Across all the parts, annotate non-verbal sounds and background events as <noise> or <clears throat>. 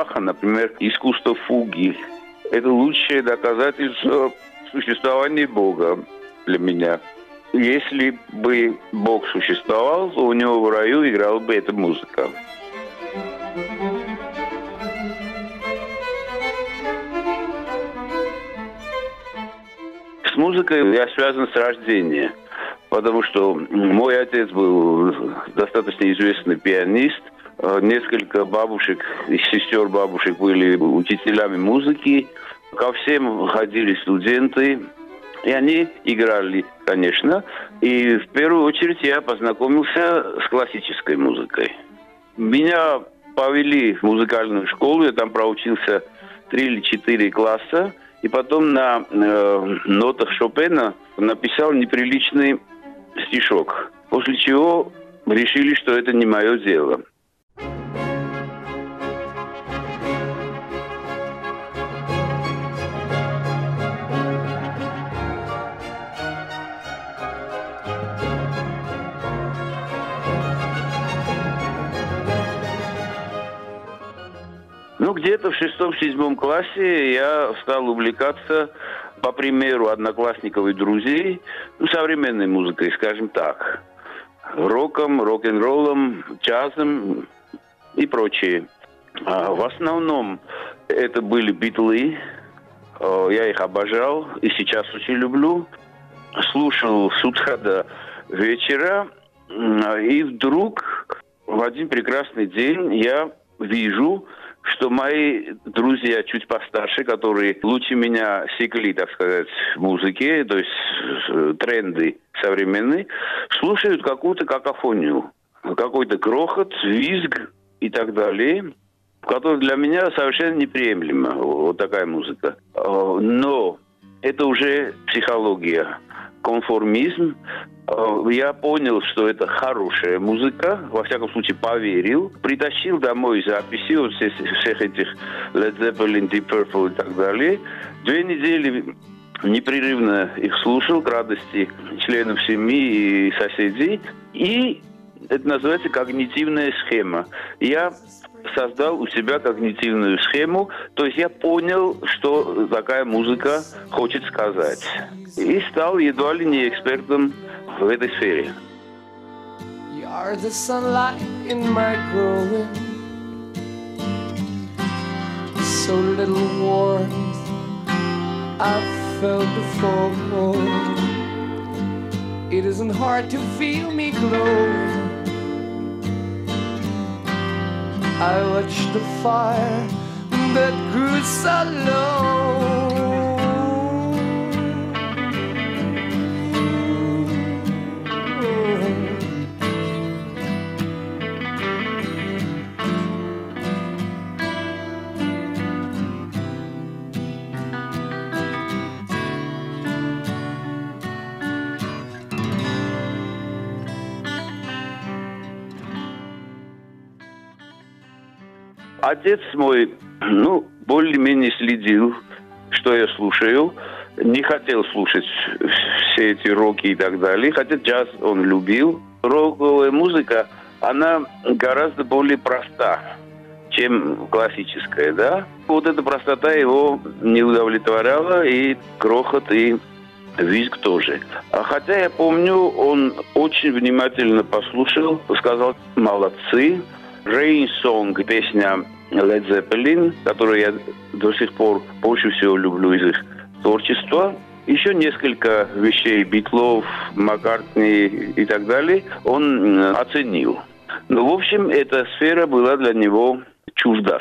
Баха, например, искусство фуги. Это лучшее доказательство существования Бога для меня. Если бы Бог существовал, то у него в раю играла бы эта музыка. С музыкой я связан с рождения, потому что мой отец был достаточно известный пианист, несколько бабушек и сестер бабушек были учителями музыки, ко всем ходили студенты, и они играли, конечно. И в первую очередь я познакомился с классической музыкой. Меня повели в музыкальную школу, я там проучился три или четыре класса. И потом на э, нотах Шопена написал неприличный стишок. После чего решили, что это не мое дело. Ну, где-то в шестом-седьмом классе я стал увлекаться, по примеру одноклассников и друзей, ну, современной музыкой, скажем так. Роком, рок-н-роллом, джазом и прочее. А в основном это были битлы. Я их обожал и сейчас очень люблю. Слушал с утра до вечера. И вдруг в один прекрасный день я вижу, что мои друзья чуть постарше, которые лучше меня секли, так сказать, в музыке, то есть э, тренды современные, слушают какую-то какофонию, какой-то крохот, визг и так далее, который для меня совершенно неприемлемо, вот такая музыка. Э, но это уже психология конформизм. Э, я понял, что это хорошая музыка, во всяком случае поверил. Притащил домой записи всех, всех этих Led Zeppelin, Deep Purple и так далее. Две недели непрерывно их слушал к радости членов семьи и соседей. И это называется когнитивная схема. Я создал у себя когнитивную схему, то есть я понял, что такая музыка хочет сказать. И стал едва ли не экспертом в этой сфере. It isn't hard to feel me glowing I watched the fire that grew so low. Отец мой, <clears throat> ну, более-менее следил, что я слушаю. Не хотел слушать все эти роки и так далее. Хотя джаз он любил. Роковая музыка, она гораздо более проста, чем классическая, да? Вот эта простота его не удовлетворяла, и крохот, и визг тоже. А хотя я помню, он очень внимательно послушал, сказал «молодцы», Rain Song, песня Led Zeppelin, которую я до сих пор больше всего люблю из их творчества. Еще несколько вещей Битлов, Маккартни и так далее он оценил. Но, в общем, эта сфера была для него чужда.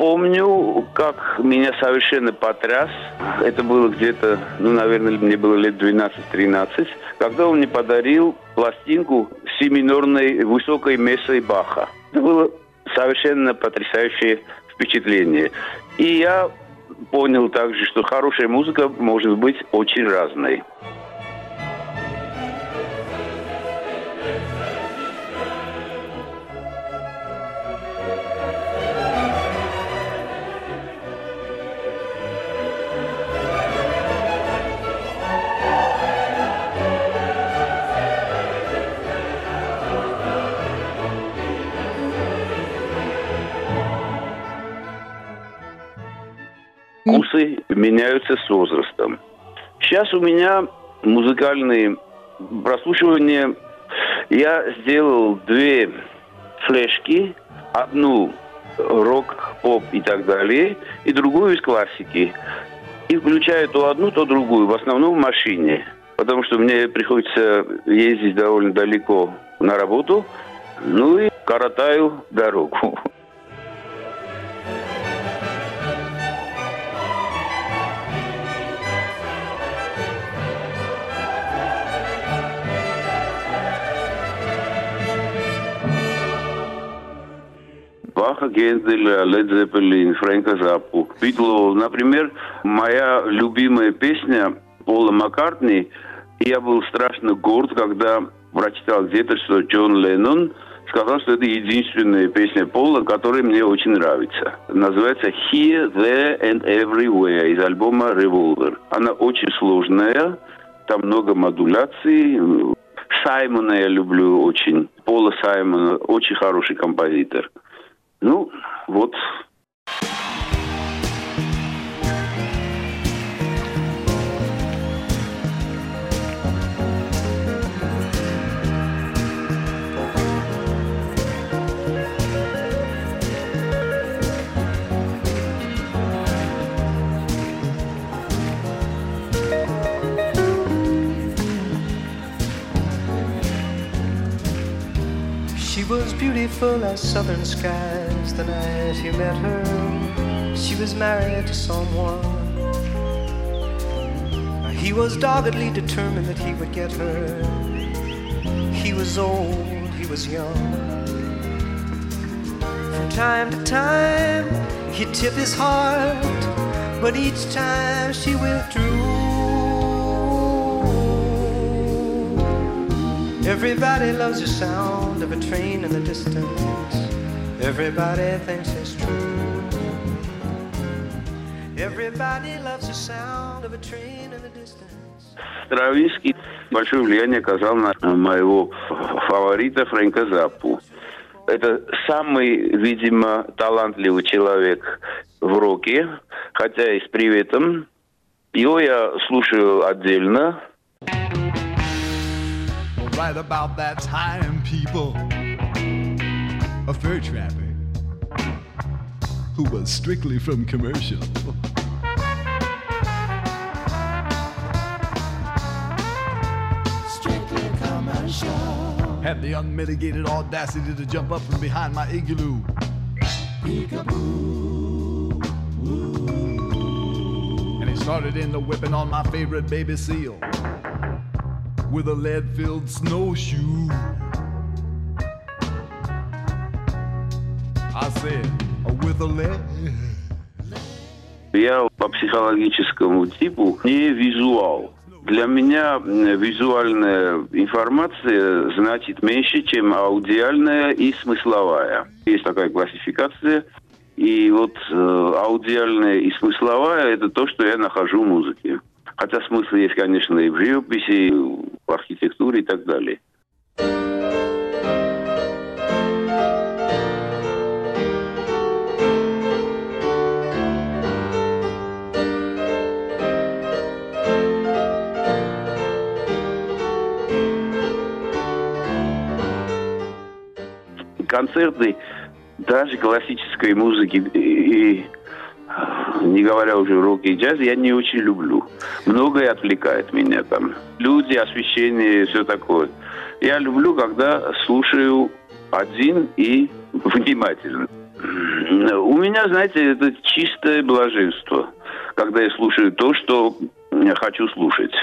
Помню, как меня совершенно потряс. Это было где-то, ну, наверное, мне было лет 12-13, когда он мне подарил пластинку семинорной высокой мессой Баха. Это было совершенно потрясающее впечатление. И я понял также, что хорошая музыка может быть очень разной. Вкусы меняются с возрастом. Сейчас у меня музыкальные прослушивания. Я сделал две флешки. Одну рок, поп и так далее, и другую из классики. И включаю то одну, то другую, в основном в машине. Потому что мне приходится ездить довольно далеко на работу, ну и коротаю дорогу. <laughs> Баха, Генделя, Лед Зеппелин, Фрэнка Заппу, Битлов. Например, моя любимая песня Пола Маккартни, я был страшно горд, когда прочитал где-то, что Джон Леннон сказал, что это единственная песня Пола, которая мне очень нравится. Называется «Here, There and Everywhere» из альбома «Revolver». Она очень сложная, там много модуляций. Саймона я люблю очень. Пола Саймона очень хороший композитор. Ну, вот beautiful as southern skies the night you met her. She was married to someone. He was doggedly determined that he would get her. He was old, he was young. From time to time, he'd tip his heart, but each time she withdrew. Everybody loves the sound of a train in the distance. Everybody thinks it's true. Everybody loves the sound of a train in the distance. Стравинский большое влияние оказал на моего фаворита Фрэнка Заппу. Это самый, видимо, талантливый человек в роке, хотя и с приветом. Его я слушаю отдельно, right about that time, people. A fur trapper who was strictly from commercial. Strictly commercial. Had the unmitigated audacity to jump up from behind my igloo. Peekaboo. And he started in the whipping on my favorite baby seal with a lead filled snowshoe. I said, with a lead. Я по психологическому типу не визуал. Для меня визуальная информация значит меньше, чем аудиальная и смысловая. Есть такая классификация. И вот э, аудиальная и смысловая – это то, что я нахожу в музыке. Хотя смысл есть, конечно, и в живописи, и в архитектуре и так далее. концерты даже классической музыки и не говоря уже рок и джаз, я не очень люблю. Многое отвлекает меня там. Люди, освещение, все такое. Я люблю, когда слушаю один и внимательно. У меня, знаете, это чистое блаженство, когда я слушаю то, что я хочу слушать.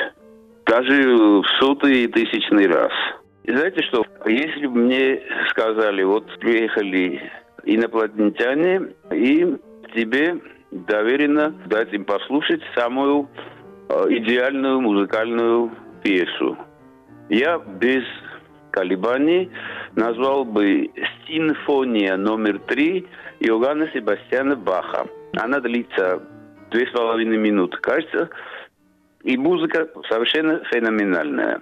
Даже в сотый и тысячный раз. И знаете что, если бы мне сказали, вот приехали инопланетяне, и тебе доверенно дать им послушать самую э, идеальную музыкальную пьесу. Я без колебаний назвал бы «Симфония номер три» Иоганна Себастьяна Баха. Она длится две с половиной минуты, кажется. И музыка совершенно феноменальная.